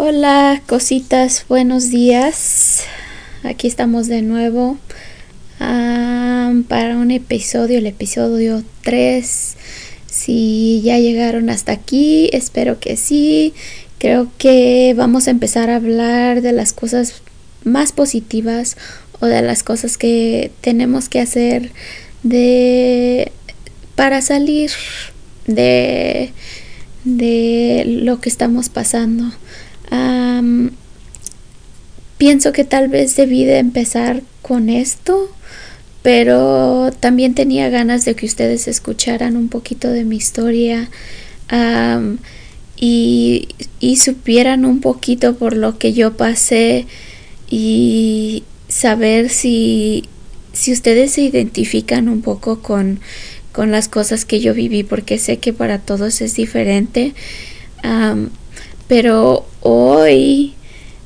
Hola, cositas, buenos días. Aquí estamos de nuevo para un episodio, el episodio 3. Si ya llegaron hasta aquí, espero que sí. Creo que vamos a empezar a hablar de las cosas más positivas o de las cosas que tenemos que hacer de para salir de de lo que estamos pasando pienso que tal vez debí de empezar con esto, pero también tenía ganas de que ustedes escucharan un poquito de mi historia y, y supieran un poquito por lo que yo pasé y saber si, si ustedes se identifican un poco con, con las cosas que yo viví, porque sé que para todos es diferente. Pero hoy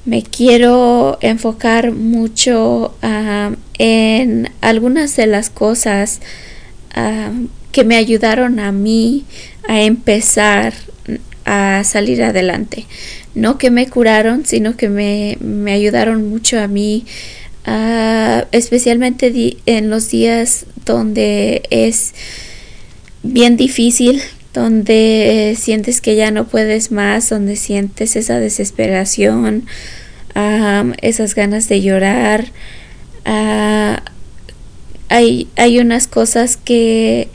me quiero enfocar mucho en algunas de las cosas que me ayudaron a mí a empezar a salir adelante. No que me curaron, sino que me, ayudaron mucho a mí, ah, especialmente en los días donde es bien difícil donde sientes que ya no puedes más, donde sientes esa desesperación, esas ganas de llorar. Ah, hay, hay unas cosas que,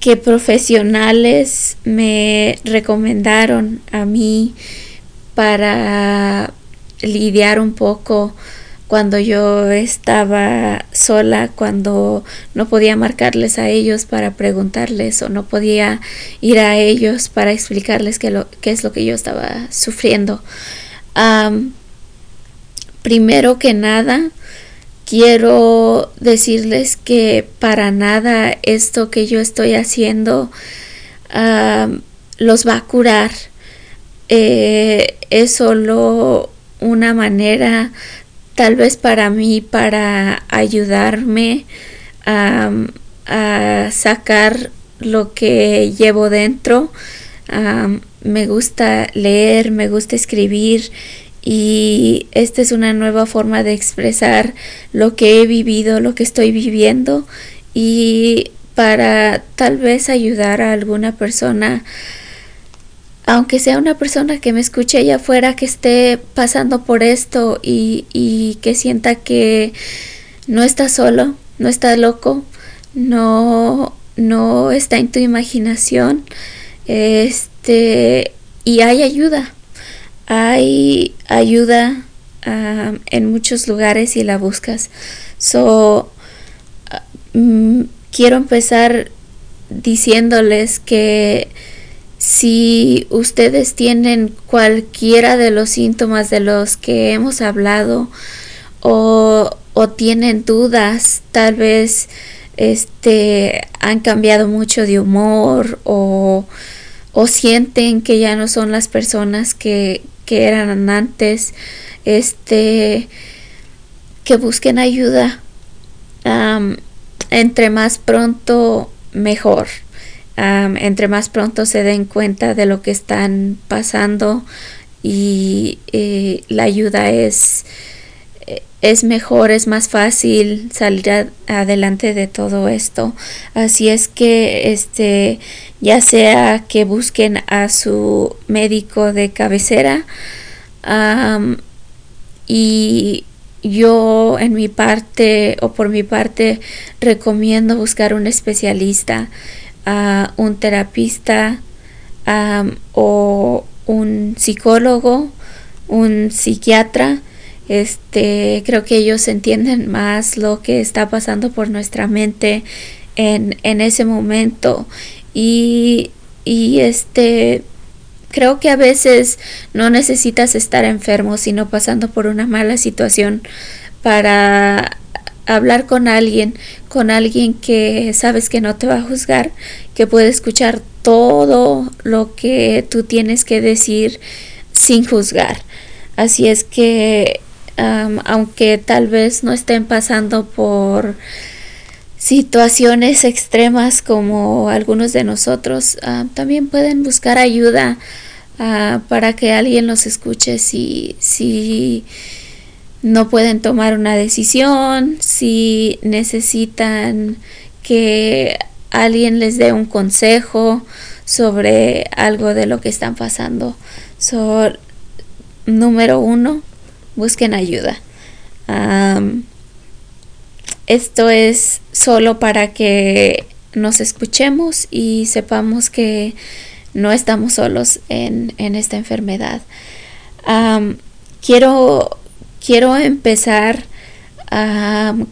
que profesionales me recomendaron a mí para lidiar un poco cuando yo estaba sola, cuando no podía marcarles a ellos para preguntarles o no podía ir a ellos para explicarles qué, lo, qué es lo que yo estaba sufriendo. primero que nada, quiero decirles que para nada esto que yo estoy haciendo los va a curar. Eh, es solo una manera tal vez para mí, para ayudarme a, sacar lo que llevo dentro. me gusta leer, me gusta escribir y esta es una nueva forma de expresar lo que he vivido, lo que estoy viviendo y para tal vez ayudar a alguna persona aunque sea una persona que me escuche allá afuera que esté pasando por esto y, que sienta que no está solo, no está loco, no, no está en tu imaginación, este, y hay ayuda, hay ayuda en muchos lugares y la buscas. So, mm, quiero empezar diciéndoles que si ustedes tienen cualquiera de los síntomas de los que hemos hablado o, tienen dudas, tal vez este han cambiado mucho de humor o, sienten que ya no son las personas que, eran antes, este que busquen ayuda. entre más pronto mejor entre más pronto se den cuenta de lo que están pasando y eh, la ayuda es, eh, es mejor, es más fácil salir adelante de todo esto. Así es que este ya sea que busquen a su médico de cabecera y yo en mi parte o por mi parte recomiendo buscar un especialista a un terapista o un psicólogo, un psiquiatra. Este, creo que ellos entienden más lo que está pasando por nuestra mente en, en ese momento. Y, y este, creo que a veces no necesitas estar enfermo, sino pasando por una mala situación para hablar con alguien, con alguien que sabes que no te va a juzgar, que puede escuchar todo lo que tú tienes que decir sin juzgar. Así es que aunque tal vez no estén pasando por situaciones extremas como algunos de nosotros, también pueden buscar ayuda ah, para que alguien los escuche si, si no pueden tomar una decisión, si necesitan que alguien les dé un consejo sobre algo de lo que están pasando. Número uno, busquen ayuda. esto es solo para que nos escuchemos y sepamos que no estamos solos en, esta enfermedad. quiero, quiero empezar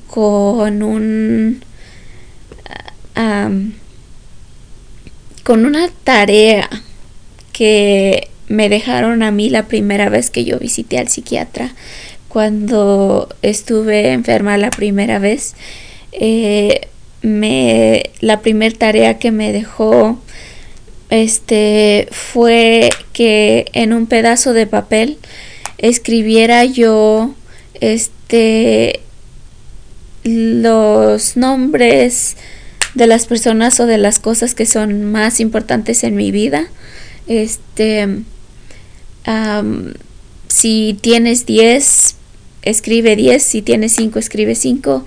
con un con una tarea que me dejaron a mí la primera vez que yo visité al psiquiatra. Cuando estuve enferma la primera vez eh, me la primera tarea que me dejó este fue que en un pedazo de papel escribiera yo este los nombres de las personas o de las cosas que son más importantes en mi vida. Este, si tienes 10, escribe 10, si tienes 5, escribe 5.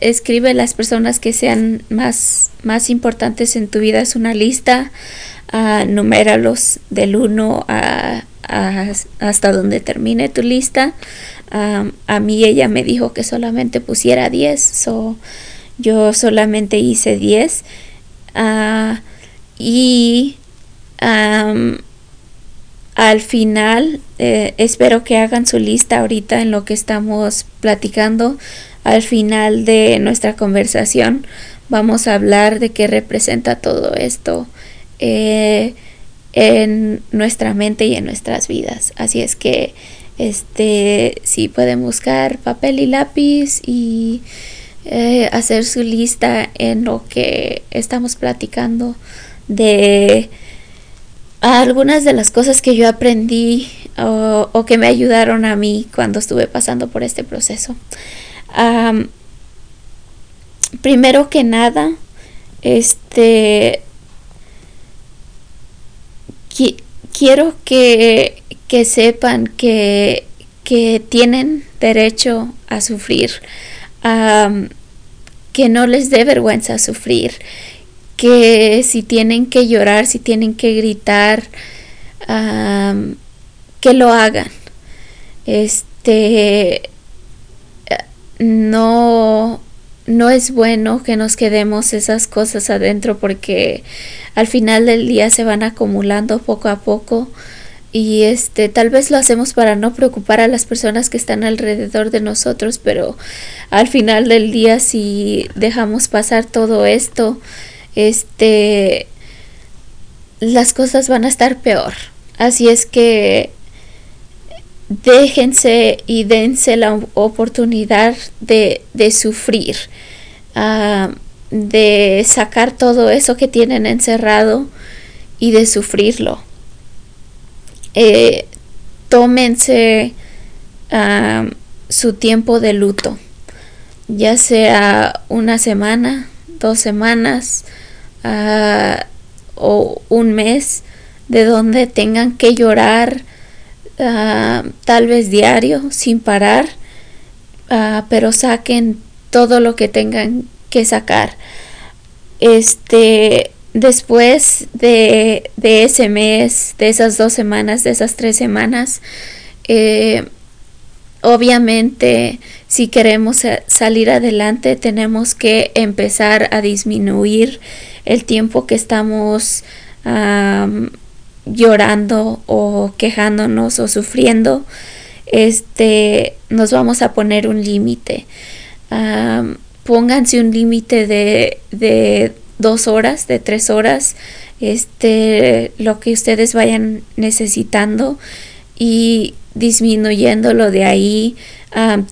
escribe las personas que sean más, más importantes en tu vida. Es una lista, uh, numéralos del 1 a, hasta donde termine tu lista. A mí ella me dijo que solamente pusiera 10, so yo solamente hice 10 ah, y al final eh, espero que hagan su lista ahorita en lo que estamos platicando. Al final de nuestra conversación vamos a hablar de qué representa todo esto eh, en nuestra mente y en nuestras vidas así es que este, sí pueden buscar papel y lápiz y eh, hacer su lista en lo que estamos platicando de algunas de las cosas que yo aprendí o, que me ayudaron a mí cuando estuve pasando por este proceso. primero que nada, este quiero que que sepan que, tienen derecho a sufrir, que no les dé vergüenza sufrir, que si tienen que llorar, si tienen que gritar, que lo hagan. Este no no es bueno que nos quedemos esas cosas adentro porque al final del día se van acumulando poco a poco y este tal vez lo hacemos para no preocupar a las personas que están alrededor de nosotros, pero al final del día si dejamos pasar todo esto, este las cosas van a estar peor. Así es que déjense y dense la oportunidad de, de sufrir, ah, de sacar todo eso que tienen encerrado y de sufrirlo. Eh, tómense su tiempo de luto, ya sea una semana, dos semanas ah, o un mes, de donde tengan que llorar ah, tal vez diario, sin parar, ah, pero saquen todo lo que tengan que sacar. Este, después de, ese mes, de esas dos semanas, de esas tres semanas, eh, obviamente si queremos salir adelante tenemos que empezar a disminuir el tiempo que estamos llorando o quejándonos o sufriendo este nos vamos a poner un límite. Pónganse un límite de, de dos horas, de tres horas, este, lo que ustedes vayan necesitando y disminuyéndolo de ahí,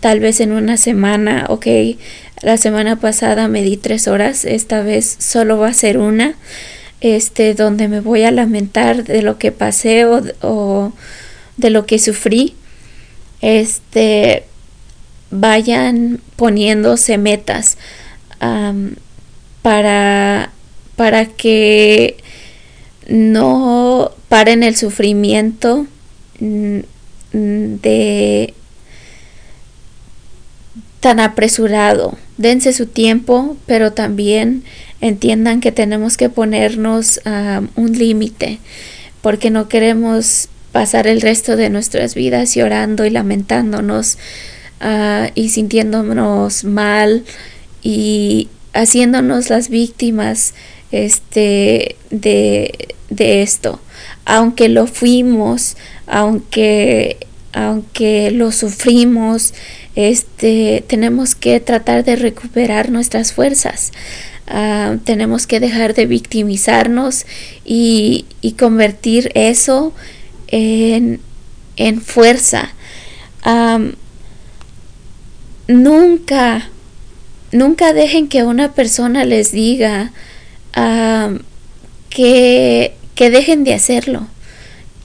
tal vez en una semana, ok, la semana pasada me di tres horas, esta vez solo va a ser una, este, donde me voy a lamentar de lo que pasé o, de lo que sufrí, este, vayan poniéndose metas para, para que no paren el sufrimiento mm, de tan apresurado. Dense su tiempo, pero también entiendan que tenemos que ponernos un límite, porque no queremos pasar el resto de nuestras vidas llorando y lamentándonos ah, y sintiéndonos mal y haciéndonos las víctimas este, de, de esto. Aunque lo fuimos, aunque, aunque lo sufrimos, este, tenemos que tratar de recuperar nuestras fuerzas. Ah, tenemos que dejar de victimizarnos y, convertir eso en, fuerza. nunca, nunca dejen que una persona les diga que, que, dejen de hacerlo,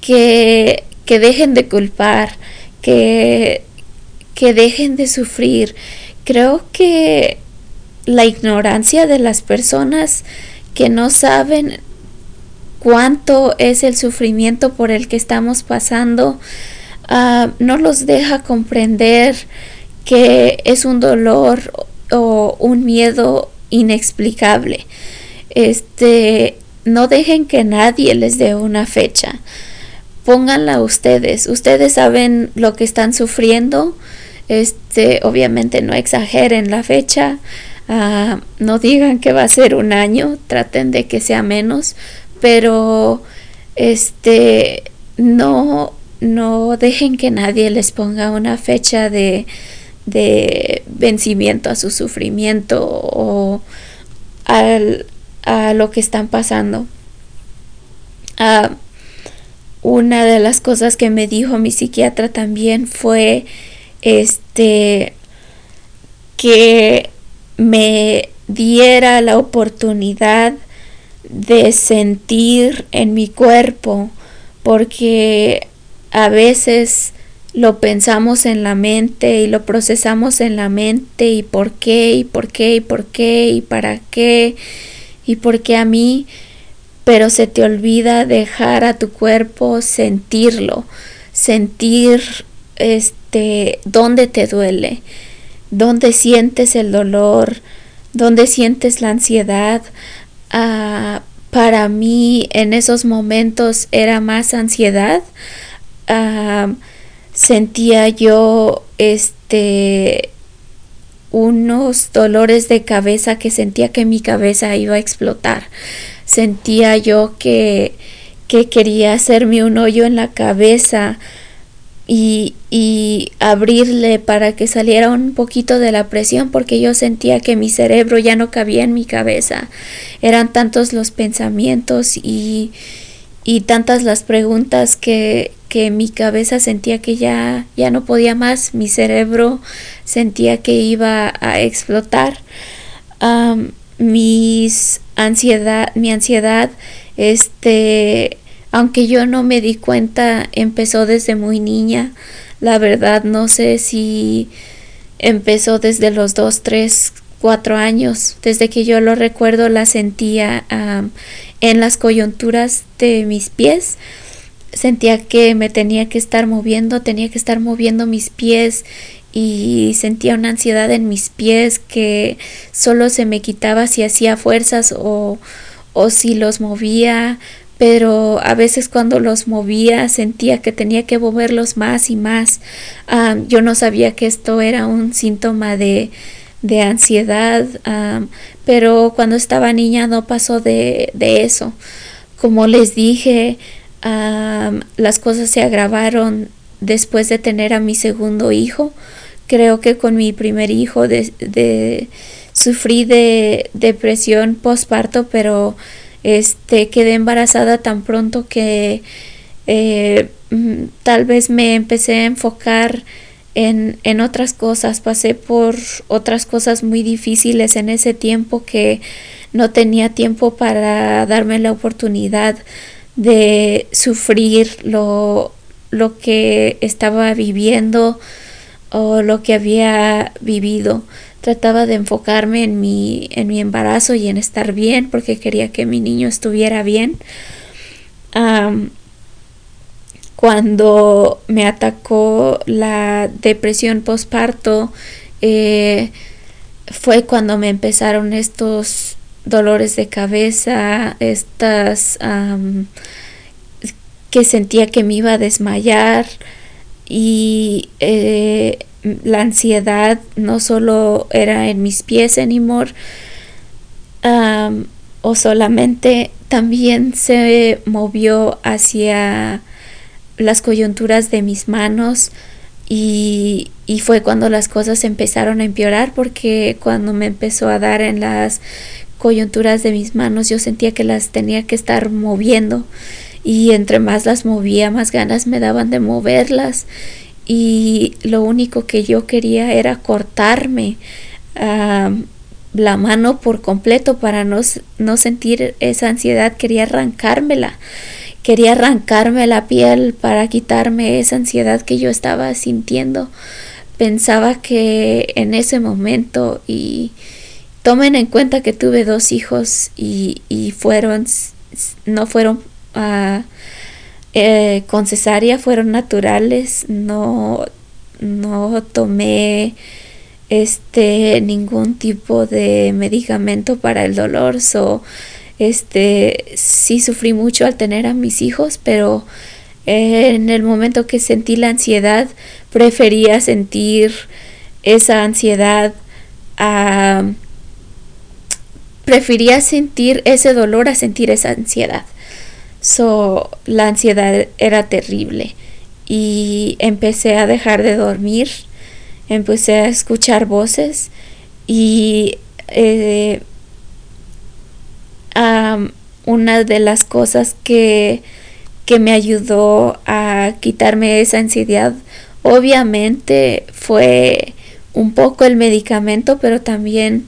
que, que dejen de culpar, que que dejen de sufrir. Creo que la ignorancia de las personas que no saben cuánto es el sufrimiento por el que estamos pasando, ah, no los deja comprender que es un dolor o un miedo inexplicable. Este, no dejen que nadie les dé una fecha. Pónganla ustedes. Ustedes saben lo que están sufriendo este, obviamente no exageren la fecha, ah, no digan que va a ser un año, traten de que sea menos, pero este, no, no dejen que nadie les ponga una fecha de, de vencimiento a su sufrimiento o al, a lo que están pasando. Ah, una de las cosas que me dijo mi psiquiatra también fue este, que me diera la oportunidad de sentir en mi cuerpo, porque a veces lo pensamos en la mente y lo procesamos en la mente y por qué y por qué y por qué y para qué y por qué a mí, pero se te olvida dejar a tu cuerpo sentirlo, sentir este, dónde te duele, dónde sientes el dolor, dónde sientes la ansiedad. Ah, para mí en esos momentos era más ansiedad. Ah, sentía yo este unos dolores de cabeza que sentía que mi cabeza iba a explotar. Sentía yo que, que quería hacerme un hoyo en la cabeza y, y, abrirle para que saliera un poquito de la presión porque yo sentía que mi cerebro ya no cabía en mi cabeza. Eran tantos los pensamientos y, y tantas las preguntas que, que mi cabeza sentía que ya, ya no podía más, mi cerebro sentía que iba a explotar. mis ansiedad, mi ansiedad, este, aunque yo no me di cuenta, empezó desde muy niña. La verdad no sé si empezó desde los dos, tres, cuatro años. Desde que yo lo recuerdo la sentía en las coyunturas de mis pies. Sentía que me tenía que estar moviendo, tenía que estar moviendo mis pies y sentía una ansiedad en mis pies que solo se me quitaba si hacía fuerzas o, o si los movía pero a veces cuando los movía sentía que tenía que moverlos más y más. yo no sabía que esto era un síntoma de, de ansiedad, pero cuando estaba niña no pasó de, de eso. Como les dije, las cosas se agravaron después de tener a mi segundo hijo. Creo que con mi primer hijo de, de sufrí de depresión postparto, pero este, quedé embarazada tan pronto que eh, mm, tal vez me empecé a enfocar en, en, otras cosas, pasé por otras cosas muy difíciles en ese tiempo que no tenía tiempo para darme la oportunidad de sufrir lo, lo que estaba viviendo o lo que había vivido trataba de enfocarme en mi, en mi embarazo y en estar bien porque quería que mi niño estuviera bien. cuando me atacó la depresión postparto, eh, fue cuando me empezaron estos dolores de cabeza, estas que sentía que me iba a desmayar y eh, la ansiedad no solo era en mis pies anymore o solamente también se movió hacia las coyunturas de mis manos y, y, fue cuando las cosas empezaron a empeorar porque cuando me empezó a dar en las coyunturas de mis manos yo sentía que las tenía que estar moviendo y entre más las movía más ganas me daban de moverlas y lo único que yo quería era cortarme la mano por completo para no, no sentir esa ansiedad, quería arrancármela, quería arrancarme la piel para quitarme esa ansiedad que yo estaba sintiendo. Pensaba que en ese momento y tomen en cuenta que tuve dos hijos y, y fueron, no fueron uh, eh, con cesárea, fueron naturales, no, no tomé este ningún tipo de medicamento para el dolor so este sí sufrí mucho al tener a mis hijos pero en el momento que sentí la ansiedad prefería sentir esa ansiedad a prefería sentir ese dolor a sentir esa ansiedad so la ansiedad era terrible. Y empecé a dejar de dormir empecé a escuchar voces y eh, una de las cosas que, que me ayudó a quitarme esa ansiedad obviamente fue un poco el medicamento pero también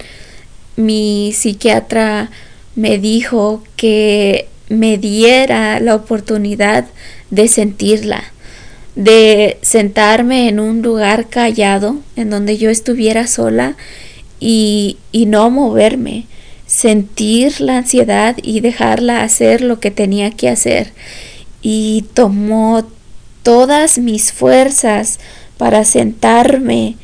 mi psiquiatra me dijo que me diera la oportunidad de sentirla de sentarme en un lugar callado, en donde yo estuviera sola y, y no moverme, sentir la ansiedad y dejarla hacer lo que tenía que hacer. Y tomó todas mis fuerzas para sentarme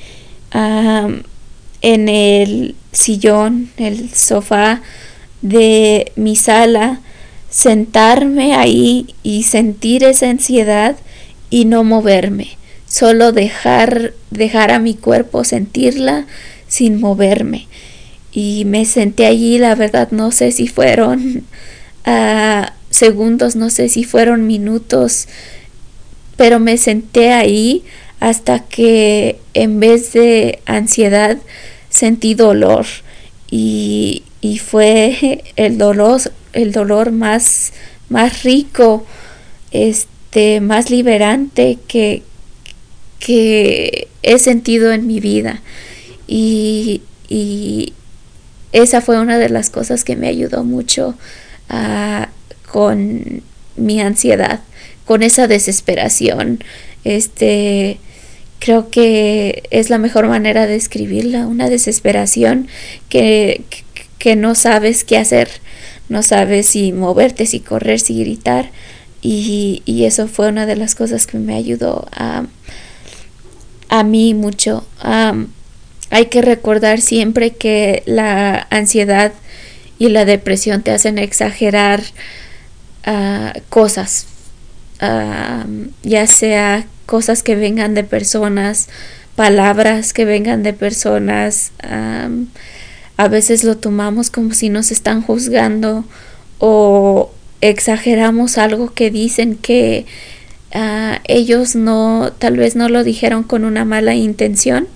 en el sillón, el sofá de mi sala, sentarme ahí y sentir esa ansiedad y no moverme, solo dejar, dejar a mi cuerpo sentirla sin moverme. Y me senté allí, la verdad no sé si fueron ah, segundos, no sé si fueron minutos, pero me senté ahí hasta que en vez de ansiedad sentí dolor y, y fue el dolor, el dolor más, más rico. Este, más liberante que, que he sentido en mi vida. Y, esa fue una de las cosas que me ayudó mucho ah, con mi ansiedad, con esa desesperación. Este, creo que es la mejor manera de escribirla, una desesperación que, que no sabes qué hacer, no sabes si moverte, si correr, si gritar, y, eso fue una de las cosas que me ayudó a, a mí mucho. hay que recordar siempre que la ansiedad y la depresión te hacen exagerar ah, cosas, ya sea cosas que vengan de personas, palabras que vengan de personas, a veces lo tomamos como si nos están juzgando o, exageramos algo que dicen que ah, ellos no, tal vez no lo dijeron con una mala intención,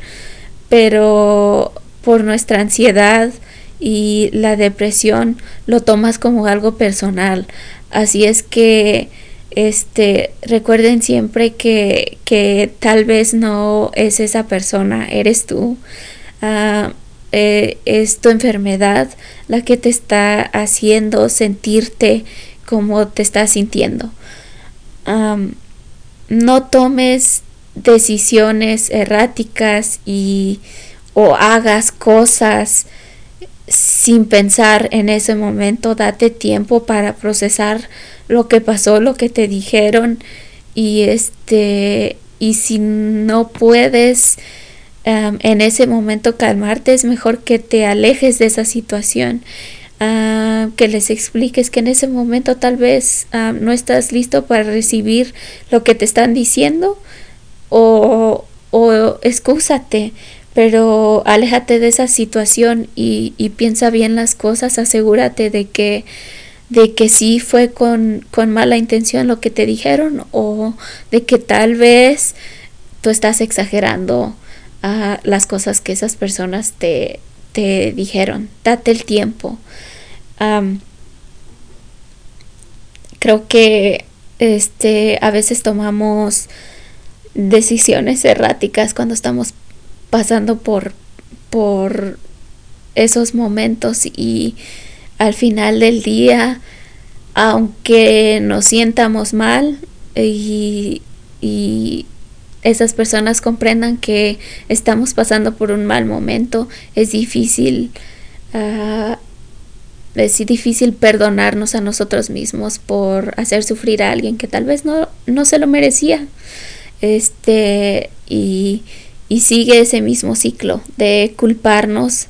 pero por nuestra ansiedad y la depresión lo tomas como algo personal. Así es que este recuerden siempre que, que tal vez no es esa persona, eres tú. Ah, eh, es tu enfermedad la que te está haciendo sentirte cómo te estás sintiendo. no tomes decisiones erráticas y o hagas cosas sin pensar en ese momento, date tiempo para procesar lo que pasó, lo que te dijeron y este y si no puedes en ese momento calmarte es mejor que te alejes de esa situación que les expliques que en ese momento tal vez no estás listo para recibir lo que te están diciendo o, o excúsate pero aléjate de esa situación y, y, piensa bien las cosas, asegúrate de que de que sí fue con, con mala intención lo que te dijeron o de que tal vez tú estás exagerando a las cosas que esas personas te, te dijeron. Date el tiempo. creo que este a veces tomamos decisiones erráticas cuando estamos pasando por, por esos momentos y al final del día, aunque nos sientamos mal y, y esas personas comprendan que estamos pasando por un mal momento, es difícil, uh, es difícil perdonarnos a nosotros mismos por hacer sufrir a alguien que tal vez no, no se lo merecía. Este, y, y sigue ese mismo ciclo de culparnos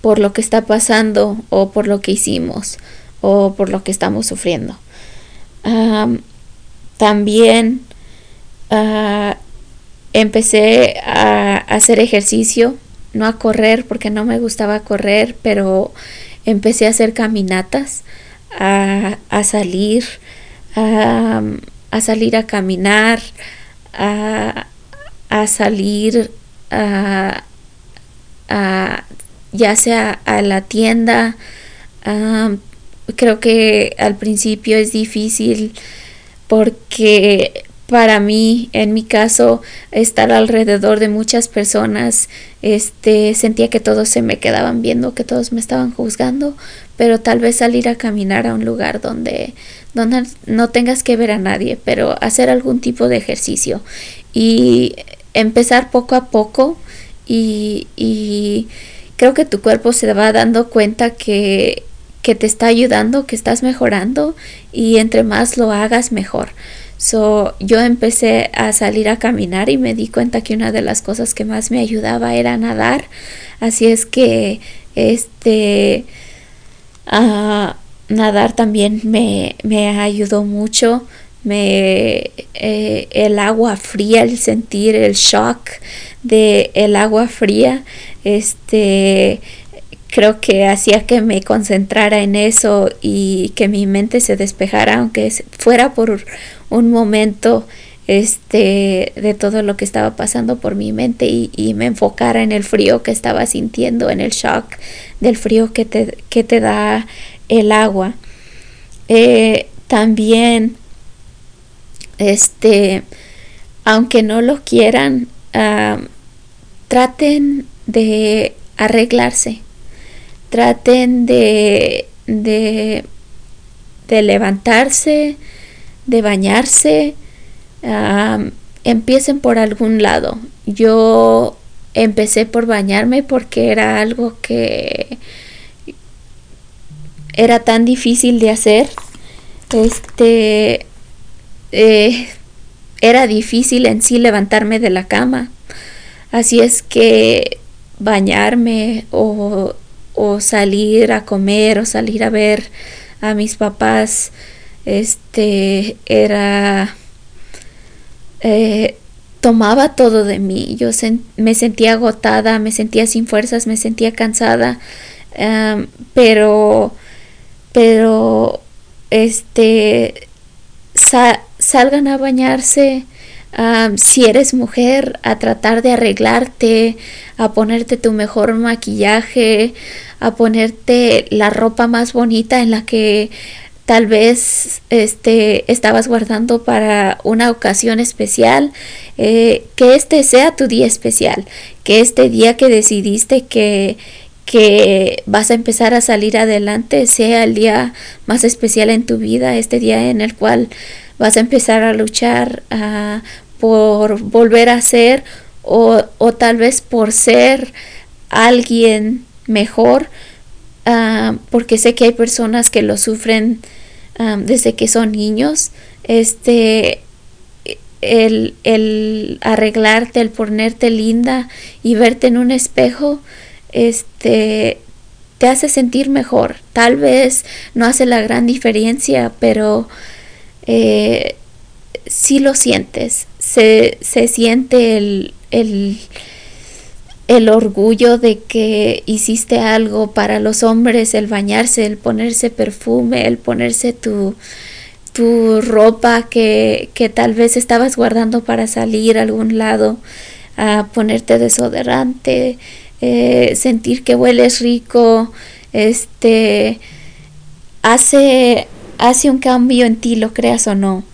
por lo que está pasando o por lo que hicimos o por lo que estamos sufriendo. también ah, empecé a hacer ejercicio, no a correr porque no me gustaba correr, pero empecé a hacer caminatas, a, salir, a salir a caminar, a, a salir a, ya sea a la tienda. creo que al principio es difícil porque para mí, en mi caso, estar alrededor de muchas personas, este, sentía que todos se me quedaban viendo, que todos me estaban juzgando, pero tal vez salir a caminar a un lugar donde, donde no tengas que ver a nadie, pero hacer algún tipo de ejercicio y empezar poco a poco y, y creo que tu cuerpo se va dando cuenta que, que te está ayudando, que estás mejorando y entre más lo hagas mejor. So, yo empecé a salir a caminar y me di cuenta que una de las cosas que más me ayudaba era nadar. Así es que este nadar también me, me ayudó mucho me eh, el agua fría, el sentir el shock de el agua fría, este creo que hacía que me concentrara en eso y que mi mente se despejara, aunque fuera por un momento este de todo lo que estaba pasando por mi mente y, me enfocara en el frío que estaba sintiendo, en el shock del frío que te, que te da el agua. Eh, también este, aunque no lo quieran, traten de arreglarse, traten de, de, de levantarse, de bañarse, empiecen por algún lado. Yo empecé por bañarme porque era algo que era tan difícil de hacer. Este, eh, era difícil en sí levantarme de la cama. Así es que bañarme o, o salir a comer o salir a ver a mis papás, este era... Eh, tomaba todo de mí. Yo me sentía agotada, me sentía sin fuerzas, me sentía cansada, pero, pero, este, salgan a bañarse. si eres mujer, a tratar de arreglarte, a ponerte tu mejor maquillaje, a ponerte la ropa más bonita en la que tal vez este estabas guardando para una ocasión especial eh, que este sea tu día especial que este día que decidiste que que vas a empezar a salir adelante sea el día más especial en tu vida, este día en el cual vas a empezar a luchar por volver a ser o, o, tal vez por ser alguien mejor, ah, porque sé que hay personas que lo sufren ah, desde que son niños. Este, el, el, arreglarte, el ponerte linda y verte en un espejo, este, te hace sentir mejor. Tal vez no hace la gran diferencia, pero eh, sí lo sientes. Se, se siente el, el, el, orgullo de que hiciste algo para los hombres, el bañarse, el ponerse perfume, el ponerse tu, tu ropa que, que tal vez estabas guardando para salir a algún lado, a ponerte desodorante, eh, sentir que hueles rico, este, hace, hace un cambio en ti, lo creas o no.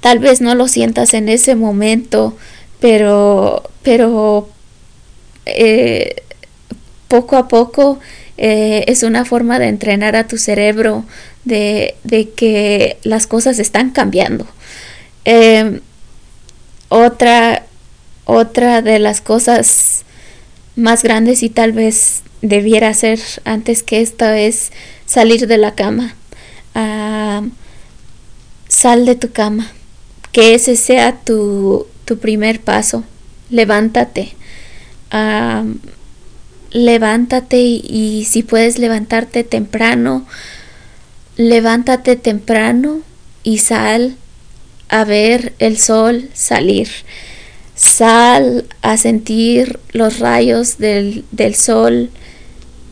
Tal vez no lo sientas en ese momento, pero, pero eh, poco a poco eh, es una forma de entrenar a tu cerebro de, que las cosas están cambiando. Em, otra, otra de las cosas más grandes y tal vez debiera hacer antes que esto es salir de la cama. Ah, sal de tu cama. Que ese sea tu, tu primer paso. Levántate. Ah, levántate y, si puedes levantarte temprano, levántate temprano y sal a ver el sol salir. Sal a sentir los rayos del, sol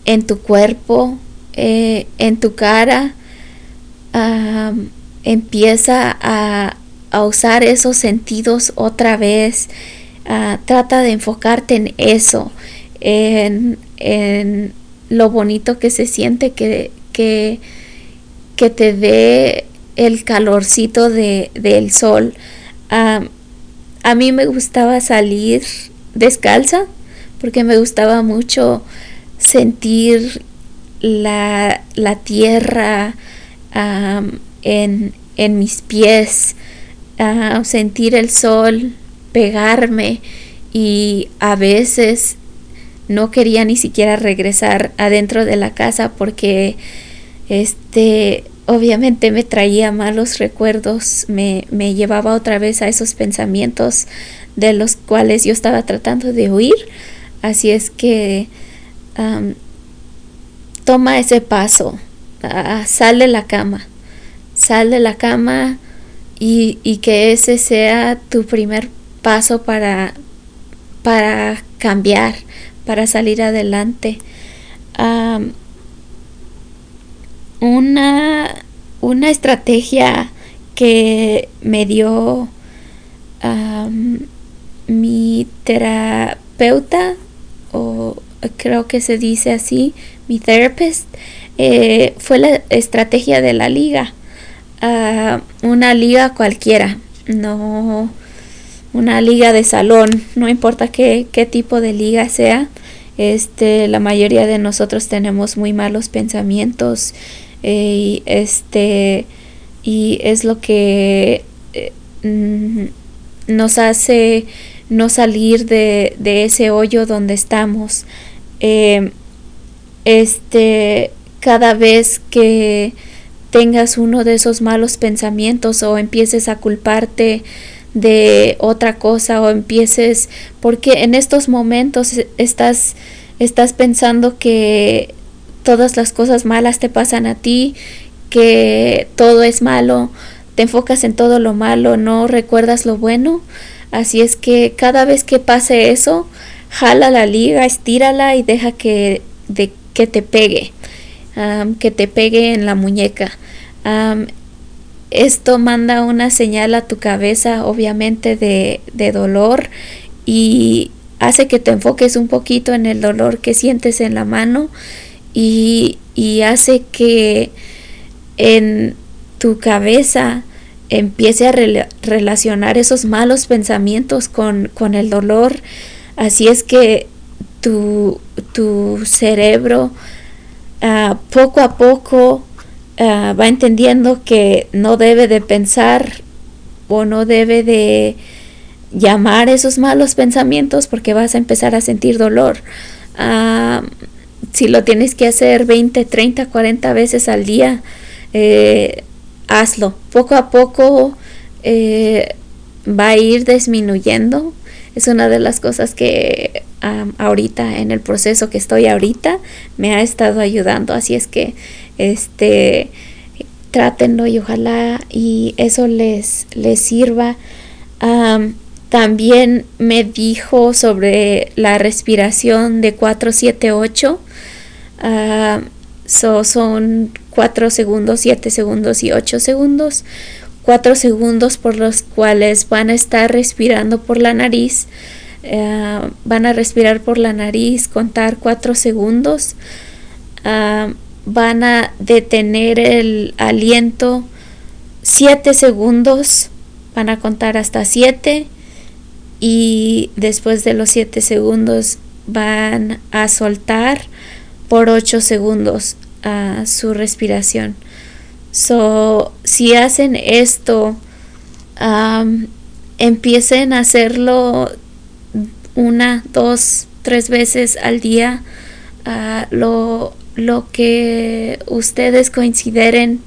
en tu cuerpo, eh, en tu cara. empieza a, usar esos sentidos otra vez. Ah, trata de enfocarte en eso, en, lo bonito que se siente que, que, te dé el calorcito de, del sol. A mí me gustaba salir descalza porque me gustaba mucho sentir la, tierra en, mis pies, sentir el sol pegarme y a veces no quería ni siquiera regresar adentro de la casa porque este obviamente me traía malos recuerdos, me, llevaba otra vez a esos pensamientos de los cuales yo estaba tratando de huir. Así es que toma ese paso, sal de la cama, sal de la cama y, que ese sea tu primer paso para, para cambiar, para salir adelante una, una estrategia que me dio mi terapeuta, o creo que se dice así, mi therapist, eh, fue la estrategia de la liga. Ah, una liga cualquiera, no una liga de salón, no importa qué, qué tipo de liga sea. Este, la mayoría de nosotros tenemos muy malos pensamientos y este y es lo que eh, mm, nos hace no salir de, ese hoyo donde estamos em, este cada vez que tengas uno de esos malos pensamientos o empieces a culparte de otra cosa o empieces porque en estos momentos estás estás pensando que todas las cosas malas te pasan a ti, que todo es malo, te enfocas en todo lo malo, no recuerdas lo bueno. Así es que cada vez que pase eso, jala la liga, estírala y deja que, de, que te pegue, que te pegue en la muñeca. Esto manda una señal a tu cabeza, obviamente, de, de dolor y hace que te enfoques un poquito en el dolor que sientes en la mano y, hace que en tu cabeza empiece a relacionar esos malos pensamientos con, el dolor. Así es que tu, cerebro ah, poco a poco ah, va entendiendo que no debe de pensar o no debe de llamar esos malos pensamientos porque vas a empezar a sentir dolor. Ah, si lo tienes que hacer 20, 30, 40 veces al día, eh, hazlo. Poco a poco eh, va a ir disminuyendo. Es una de las cosas que ahorita en el proceso que estoy ahorita me ha estado ayudando. Así es que este trátenlo y ojalá y eso les, les sirva. también me dijo sobre la respiración de 478. so son 4 segundos, 7 segundos y 8 segundos. 4 segundos por los cuales van a estar respirando por la nariz. Eh, van a respirar por la nariz, contar 4 segundos. Van a detener el aliento 7 segundos. Van a contar hasta 7. Y después de los 7 segundos van a soltar por 8 segundos su respiración. So, si hacen esto, empiecen a hacerlo una, dos, tres veces al día, ah, lo, lo, que ustedes consideren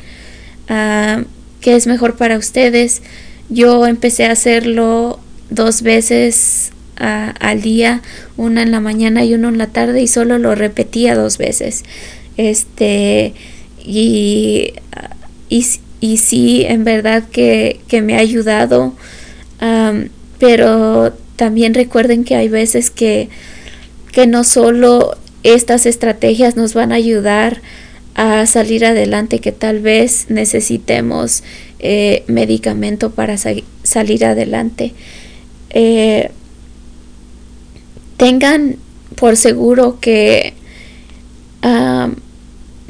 que es mejor para ustedes. Yo empecé a hacerlo dos veces ah, al día, una en la mañana y una en la tarde y solo lo repetía dos veces. Este, y, y, y sí, en verdad que, me ha ayudado, pero también recuerden que hay veces que, que no solo estas estrategias nos van a ayudar a salir adelante, que tal vez necesitemos eh, medicamento para salir adelante. Eh, tengan por seguro que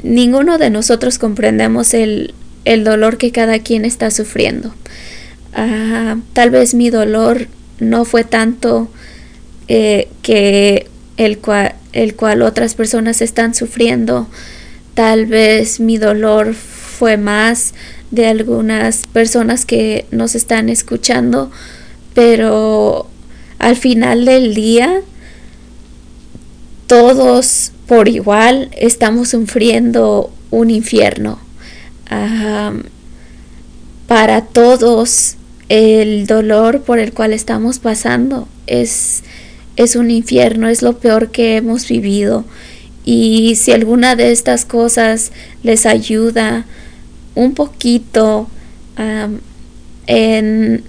ninguno de nosotros comprendemos el, dolor que cada quien está sufriendo. Ah, tal vez mi dolor no fue tanto eh, que el cual, el cual otras personas están sufriendo. Tal vez mi dolor fue más de algunas personas que nos están escuchando, pero al final del día todos por igual estamos sufriendo un infierno. para todos el dolor por el cual estamos pasando es, es un infierno, es lo peor que hemos vivido. Y si alguna de estas cosas les ayuda un poquito en,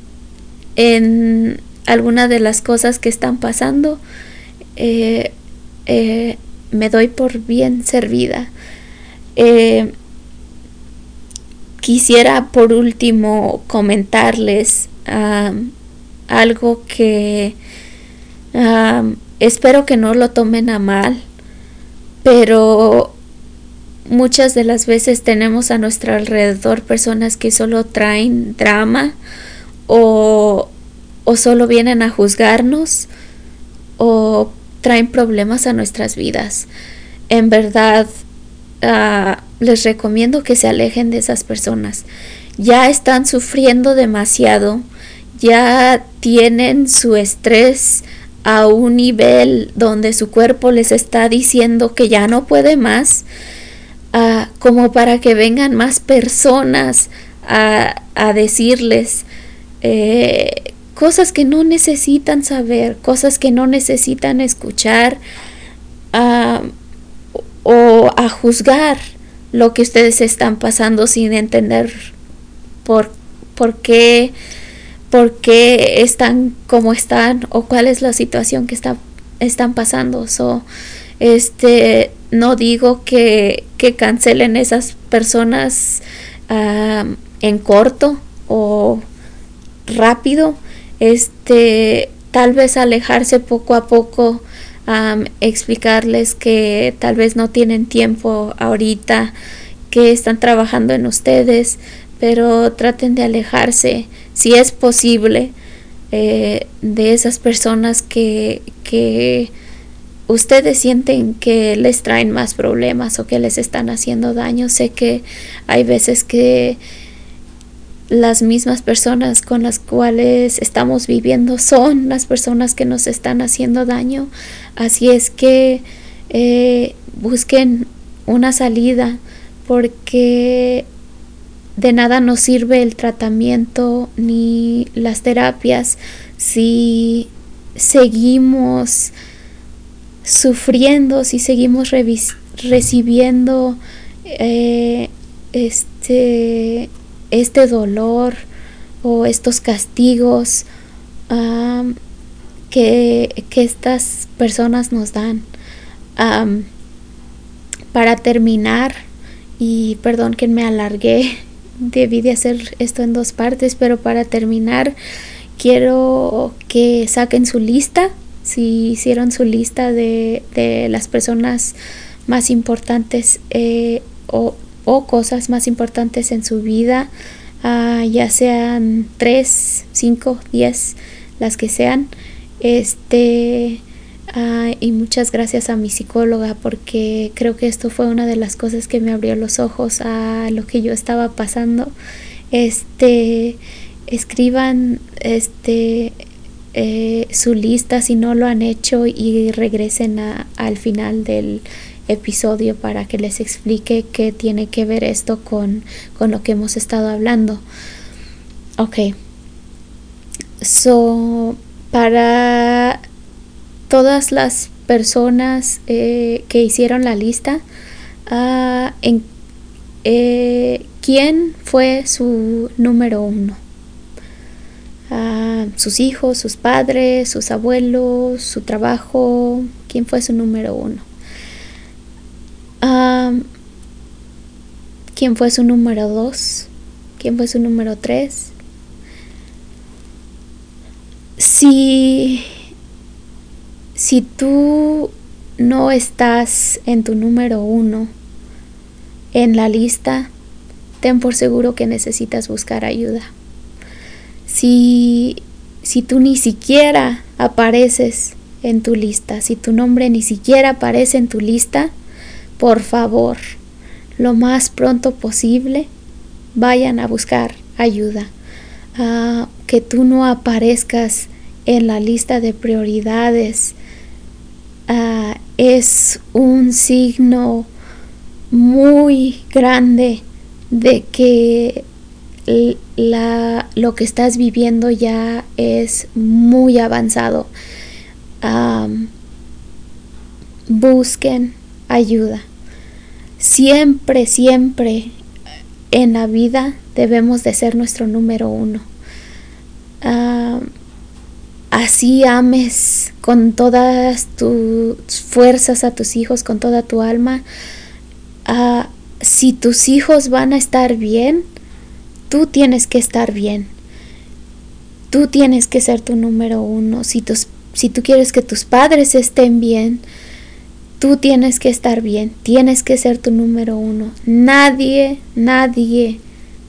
en alguna de las cosas que están pasando, eh, eh, me doy por bien servida. Eh, quisiera por último comentarles algo que espero que no lo tomen a mal, pero muchas de las veces tenemos a nuestro alrededor personas que solo traen drama o, o solo vienen a juzgarnos o traen problemas a nuestras vidas. En verdad, ah, les recomiendo que se alejen de esas personas. Ya están sufriendo demasiado, ya tienen su estrés a un nivel donde su cuerpo les está diciendo que ya no puede más, como para que vengan más personas a, a decirles eh, cosas que no necesitan saber, cosas que no necesitan escuchar o a juzgar lo que ustedes están pasando sin entender por, por qué por qué están como están o cuál es la situación que está, están pasando. So, este, no digo que, que cancelen esas personas en corto o rápido, este, tal vez alejarse poco a poco, explicarles que tal vez no tienen tiempo ahorita, que están trabajando en ustedes, pero traten de alejarse, si es posible, eh, de esas personas que, que ustedes sienten que les traen más problemas o que les están haciendo daño. Sé que hay veces que las mismas personas con las cuales estamos viviendo son las personas que nos están haciendo daño. Así es que eh, busquen una salida porque de nada nos sirve el tratamiento ni las terapias si seguimos sufriendo, si seguimos recibiendo eh, este, este dolor o estos castigos que, estas personas nos dan. para terminar, y perdón que me alargué, debí de hacer esto en dos partes, pero para terminar quiero que saquen su lista, si hicieron su lista de, de las personas más importantes eh, o, o, cosas más importantes en su vida, uh, ya sean tres, cinco, diez, las que sean. Este, uh, y muchas gracias a mi psicóloga porque creo que esto fue una de las cosas que me abrió los ojos a lo que yo estaba pasando. Este, escriban este eh, su lista si no lo han hecho y regresen a, al final del episodio para que les explique qué tiene que ver esto con, con lo que hemos estado hablando. Ok. So, para todas las personas eh, que hicieron la lista, uh, en, eh, ¿quién fue su número uno? Uh, sus hijos, sus padres, sus abuelos, su trabajo, ¿quién fue su número uno? ¿Quién fue su número dos? ¿Quién fue su número tres? Si, si tú no estás en tu número uno en la lista, ten por seguro que necesitas buscar ayuda. Si, si tú ni siquiera apareces en tu lista, si tu nombre ni siquiera aparece en tu lista, por favor, lo más pronto posible, vayan a buscar ayuda. Ah, que tú no aparezcas en la lista de prioridades es un signo muy grande de que la, lo que estás viviendo ya es muy avanzado. busquen ayuda. Siempre, siempre en la vida debemos de ser nuestro número uno. Así ames con todas tus fuerzas a tus hijos, con toda tu alma. Ah, si tus hijos van a estar bien, tú tienes que estar bien. Tú tienes que ser tu número uno. Si, tus, si tú quieres que tus padres estén bien, Tú tienes que estar bien, tienes que ser tu número uno. Nadie, nadie,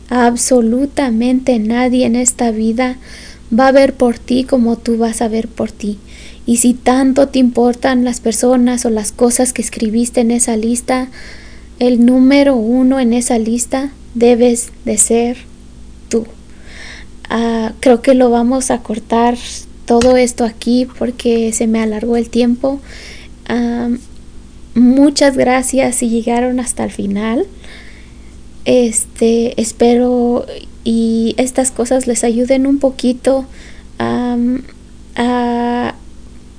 absolutamente nadie en esta vida va a ver por ti como tú vas a ver por ti. Y si tanto te importan las personas o las cosas que escribiste en esa lista, el número uno en esa lista debes de ser tú. Ah, creo que lo vamos a cortar todo esto aquí porque se me alargó el tiempo. Ah, muchas gracias si llegaron hasta el final. Este, espero y estas cosas les ayuden un poquito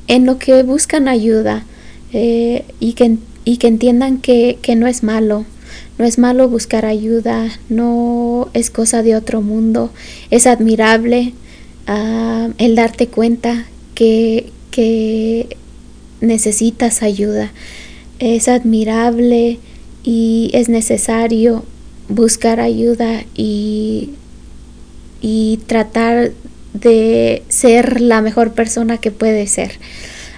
en lo que buscan ayuda eh, y, que, y que entiendan que, no es malo. No es malo buscar ayuda, no es cosa de otro mundo. Es admirable el darte cuenta que, que necesitas ayuda es admirable y es necesario buscar ayuda y, y tratar de ser la mejor persona que puede ser.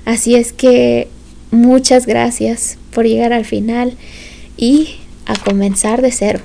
Así es que muchas gracias por llegar al final y a comenzar de cero.